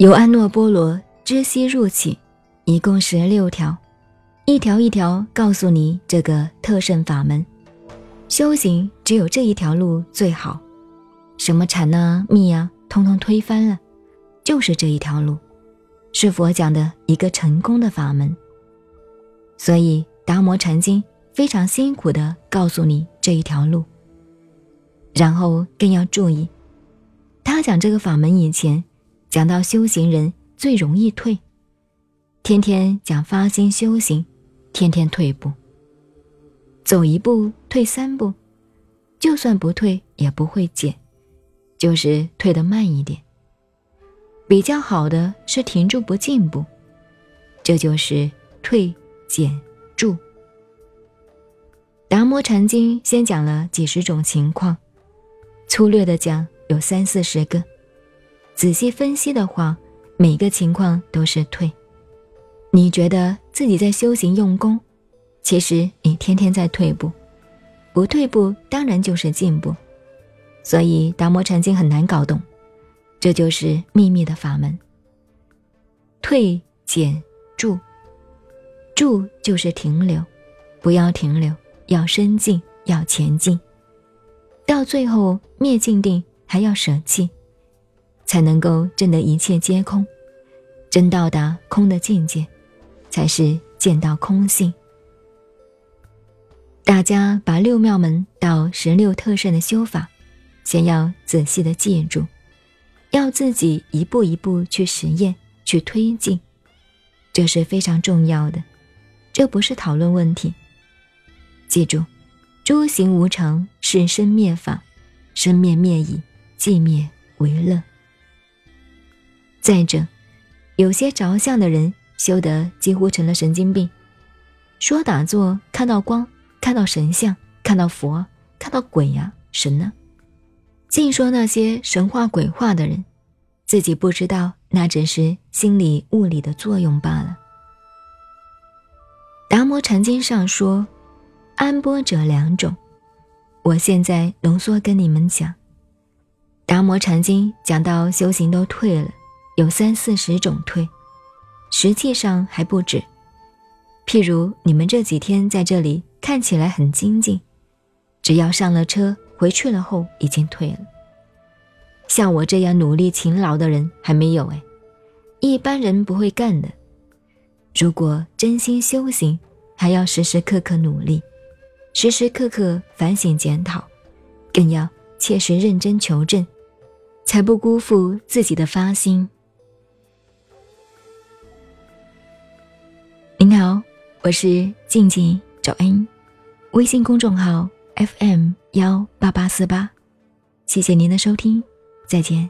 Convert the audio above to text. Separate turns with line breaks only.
由安诺波罗知悉入起，一共十六条，一条一条告诉你这个特胜法门。修行只有这一条路最好，什么禅啊、密啊，通通推翻了，就是这一条路，是佛讲的一个成功的法门。所以达摩禅经非常辛苦的告诉你这一条路，然后更要注意，他讲这个法门以前，讲到修行人最容易退，天天讲发心修行，天天退步。走一步退三步，就算不退也不会减，就是退得慢一点。比较好的是停住不进步，这就是退减住。达摩禅经先讲了几十种情况，粗略的讲有三四十个，仔细分析的话，每个情况都是退。你觉得自己在修行用功？其实你天天在退步，不退步当然就是进步，所以达摩禅经很难搞懂，这就是秘密的法门。退减住，住就是停留，不要停留，要深进，要前进，到最后灭尽定还要舍弃，才能够证得一切皆空，真到达空的境界，才是见到空性。大家把六妙门到十六特胜的修法，先要仔细的记住，要自己一步一步去实验、去推进，这是非常重要的。这不是讨论问题。记住，诸行无常是生灭法，生灭灭已，寂灭为乐。再者，有些着相的人修得几乎成了神经病，说打坐看到光。看到神像，看到佛，看到鬼呀，神呢？净说那些神话鬼话的人，自己不知道，那只是心理物理的作用罢了。达摩禅经上说，安波者两种，我现在浓缩跟你们讲。达摩禅经讲到修行都退了，有三四十种退，实际上还不止。譬如你们这几天在这里。看起来很精进，只要上了车回去了后已经退了。像我这样努力勤劳的人还没有哎，一般人不会干的。如果真心修行，还要时时刻刻努力，时时刻刻反省检讨，更要切实认真求证，才不辜负自己的发心。我是静静。找恩，微信公众号 FM 幺八八四八，谢谢您的收听，再见。